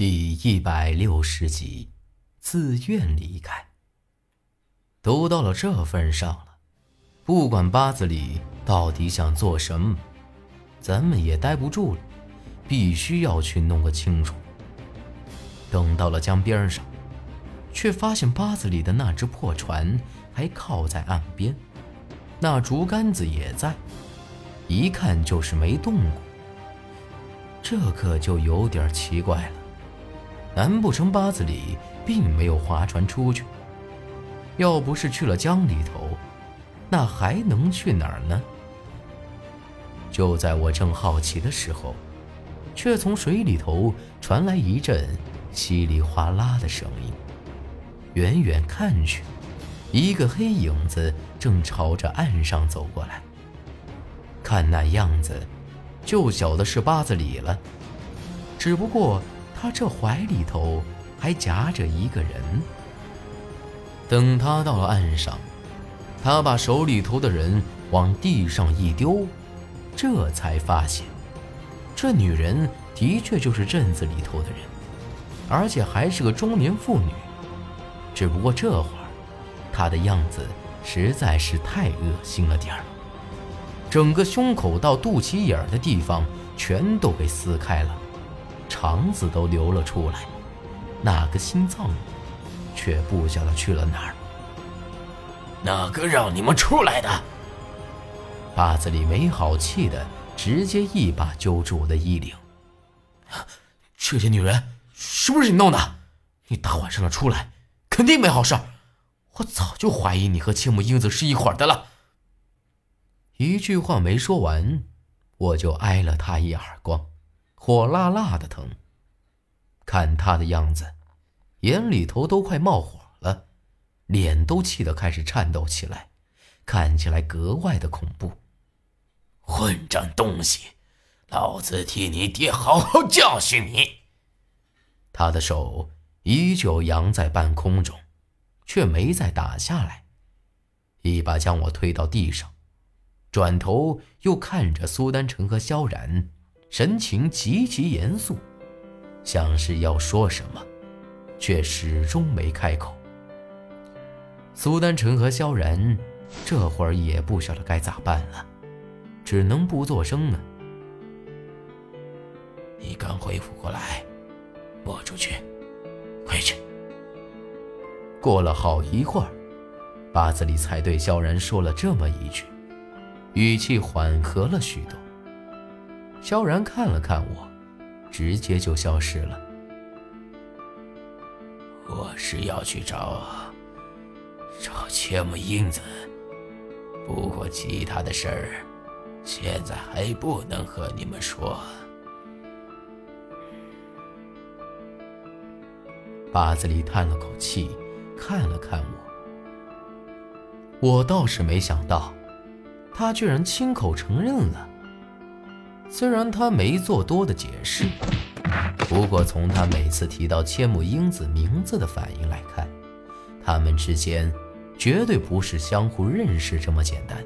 第一百六十集，自愿离开。都到了这份上了，不管八字里到底想做什么，咱们也待不住了，必须要去弄个清楚。等到了江边上，却发现八字里的那只破船还靠在岸边，那竹竿子也在，一看就是没动过。这可就有点奇怪了。难不成八字里并没有划船出去？要不是去了江里头，那还能去哪儿呢？就在我正好奇的时候，却从水里头传来一阵稀里哗啦的声音。远远看去，一个黑影子正朝着岸上走过来。看那样子，就晓得是八字里了。只不过……他这怀里头还夹着一个人。等他到了岸上，他把手里头的人往地上一丢，这才发现，这女人的确就是镇子里头的人，而且还是个中年妇女。只不过这会儿，她的样子实在是太恶心了点儿，整个胸口到肚脐眼儿的地方全都给撕开了。肠子都流了出来，那个心脏，却不晓得去了哪儿。哪个让你们出来的？八子里没好气的，直接一把揪住我的衣领。这些女人是不是你弄的？你大晚上的出来，肯定没好事。我早就怀疑你和青木英子是一伙的了。一句话没说完，我就挨了他一耳光。火辣辣的疼，看他的样子，眼里头都快冒火了，脸都气得开始颤抖起来，看起来格外的恐怖。混账东西，老子替你爹好好教训你！他的手依旧扬在半空中，却没再打下来，一把将我推到地上，转头又看着苏丹成和萧然。神情极其严肃，像是要说什么，却始终没开口。苏丹成和萧然这会儿也不晓得该咋办了，只能不作声了。你刚恢复过来，拨出去，回去。过了好一会儿，八子里才对萧然说了这么一句，语气缓和了许多。萧然看了看我，直接就消失了。我是要去找找千木英子，不过其他的事儿现在还不能和你们说。八子里叹了口气，看了看我。我倒是没想到，他居然亲口承认了。虽然他没做多的解释，不过从他每次提到千木英子名字的反应来看，他们之间绝对不是相互认识这么简单。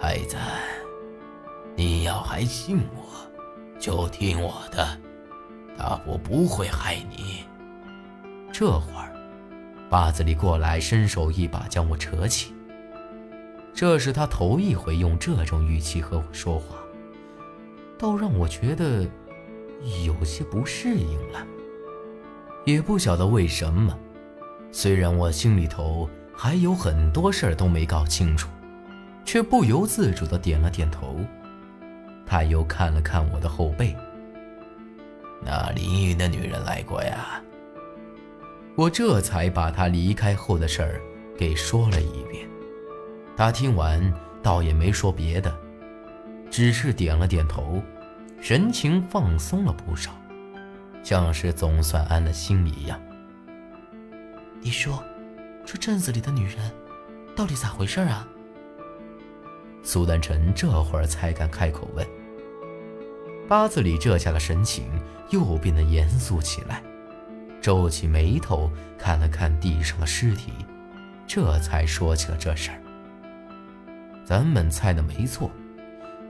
孩子，你要还信我，就听我的，大伯不会害你。这会儿，八子里过来，伸手一把将我扯起。这是他头一回用这种语气和我说话。倒让我觉得有些不适应了，也不晓得为什么。虽然我心里头还有很多事儿都没搞清楚，却不由自主的点了点头。他又看了看我的后背，那凌云的女人来过呀。我这才把他离开后的事儿给说了一遍。他听完，倒也没说别的。只是点了点头，神情放松了不少，像是总算安了心一样。你说，这镇子里的女人，到底咋回事啊？苏丹臣这会儿才敢开口问。八字里这下的神情又变得严肃起来，皱起眉头看了看地上的尸体，这才说起了这事儿。咱们猜的没错。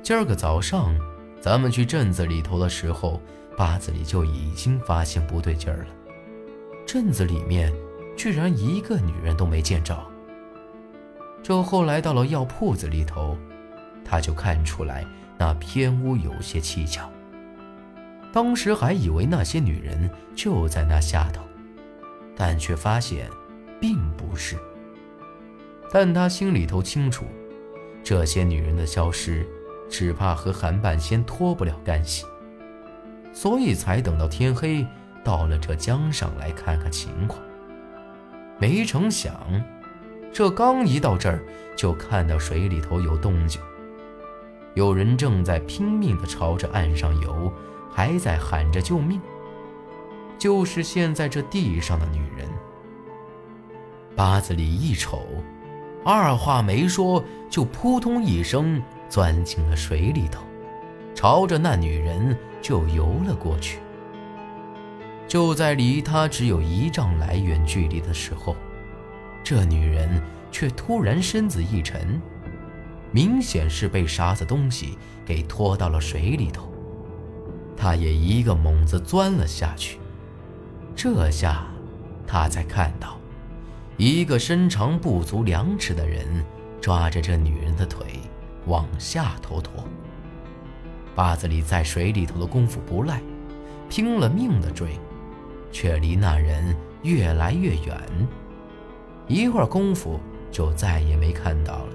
今儿个早上，咱们去镇子里头的时候，八子里就已经发现不对劲儿了。镇子里面居然一个女人都没见着。这后来到了药铺子里头，他就看出来那偏屋有些蹊跷。当时还以为那些女人就在那下头，但却发现并不是。但他心里头清楚，这些女人的消失，只怕和韩半仙脱不了干系，所以才等到天黑，到了这江上来看看情况。没成想。这刚一到这儿，就看到水里头有动静，有人正在拼命地朝着岸上游，还在喊着救命。就是现在这地上的女人。八子里一瞅，二话没说，就扑通一声钻进了水里头，朝着那女人就游了过去。就在离他只有一丈来远距离的时候。这女人却突然身子一沉，明显是被啥子东西给拖到了水里头。她也一个猛子钻了下去。这下，他才看到，一个身长不足两尺的人抓着这女人的腿往下头拖。八子里在水里头的功夫不赖，拼了命的追，却离那人越来越远。一会儿功夫就再也没看到了，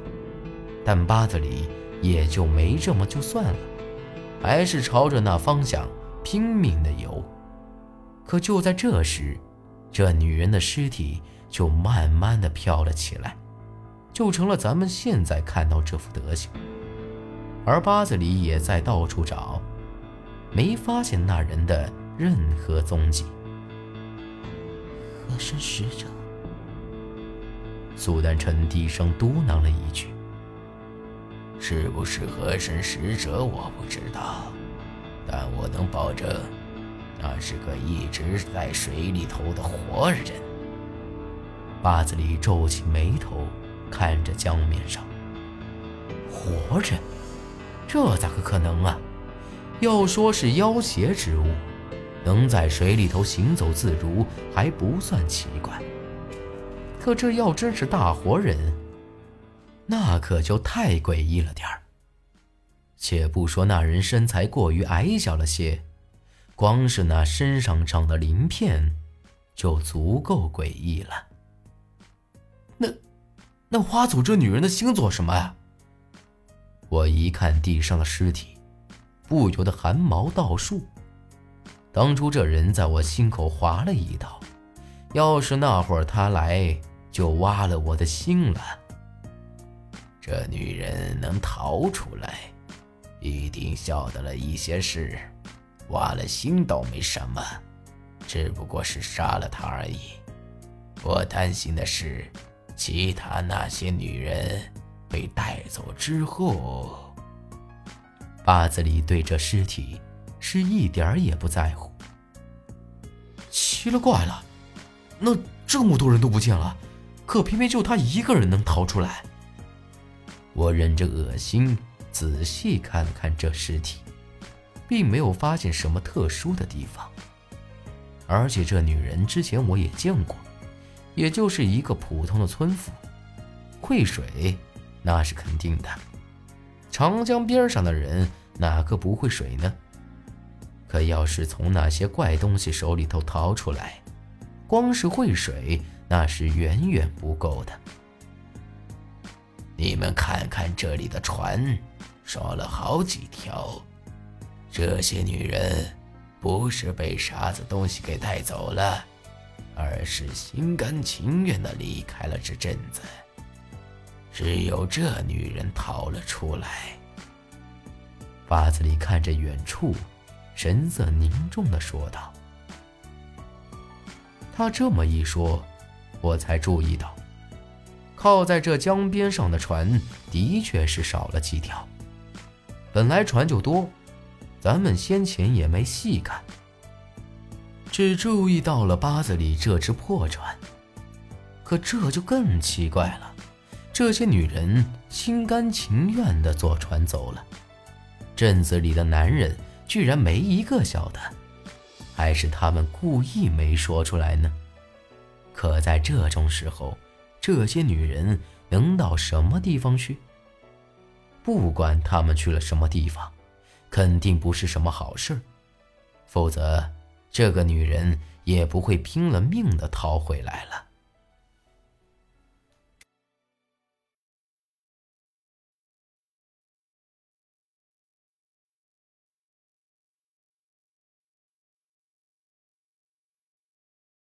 但八子里也就没这么就算了，还是朝着那方向拼命的游。可就在这时，这女人的尸体就慢慢的飘了起来，就成了咱们现在看到这副德行。而八子里也在到处找，没发现那人的任何踪迹。和珅使者。苏丹臣低声嘟囔了一句：“是不是和珅使者，我不知道，但我能保证，那是个一直在水里头的活人。”八子里皱起眉头，看着江面上，活人，这咋个可能啊？要说是妖邪之物，能在水里头行走自如，还不算奇怪。可这要真是大活人，那可就太诡异了点儿。且不说那人身材过于矮小了些，光是那身上长的鳞片，就足够诡异了。那，那花祖这女人的心做什么呀？我一看地上的尸体，不由得汗毛倒竖。当初这人在我心口划了一刀，要是那会儿他来。就挖了我的心了。这女人能逃出来，一定晓得了一些事。挖了心倒没什么，只不过是杀了她而已。我担心的是，其他那些女人被带走之后。巴子里对这尸体是一点儿也不在乎。奇了怪了，那这么多人都不见了。可偏偏就他一个人能逃出来。我忍着恶心，仔细看了看这尸体，并没有发现什么特殊的地方。而且这女人之前我也见过，也就是一个普通的村妇，会水那是肯定的。长江边上的人哪个不会水呢？可要是从那些怪东西手里头逃出来，光是会水。那是远远不够的。你们看看这里的船，少了好几条。这些女人不是被啥子东西给带走了，而是心甘情愿的离开了这镇子。只有这女人逃了出来。八子里看着远处，神色凝重的说道：“他这么一说。”我才注意到，靠在这江边上的船的确是少了几条。本来船就多，咱们先前也没细看，只注意到了八子里这只破船。可这就更奇怪了，这些女人心甘情愿地坐船走了，镇子里的男人居然没一个晓得还是他们故意没说出来呢？可在这种时候，这些女人能到什么地方去？不管他们去了什么地方，肯定不是什么好事否则，这个女人也不会拼了命的逃回来了。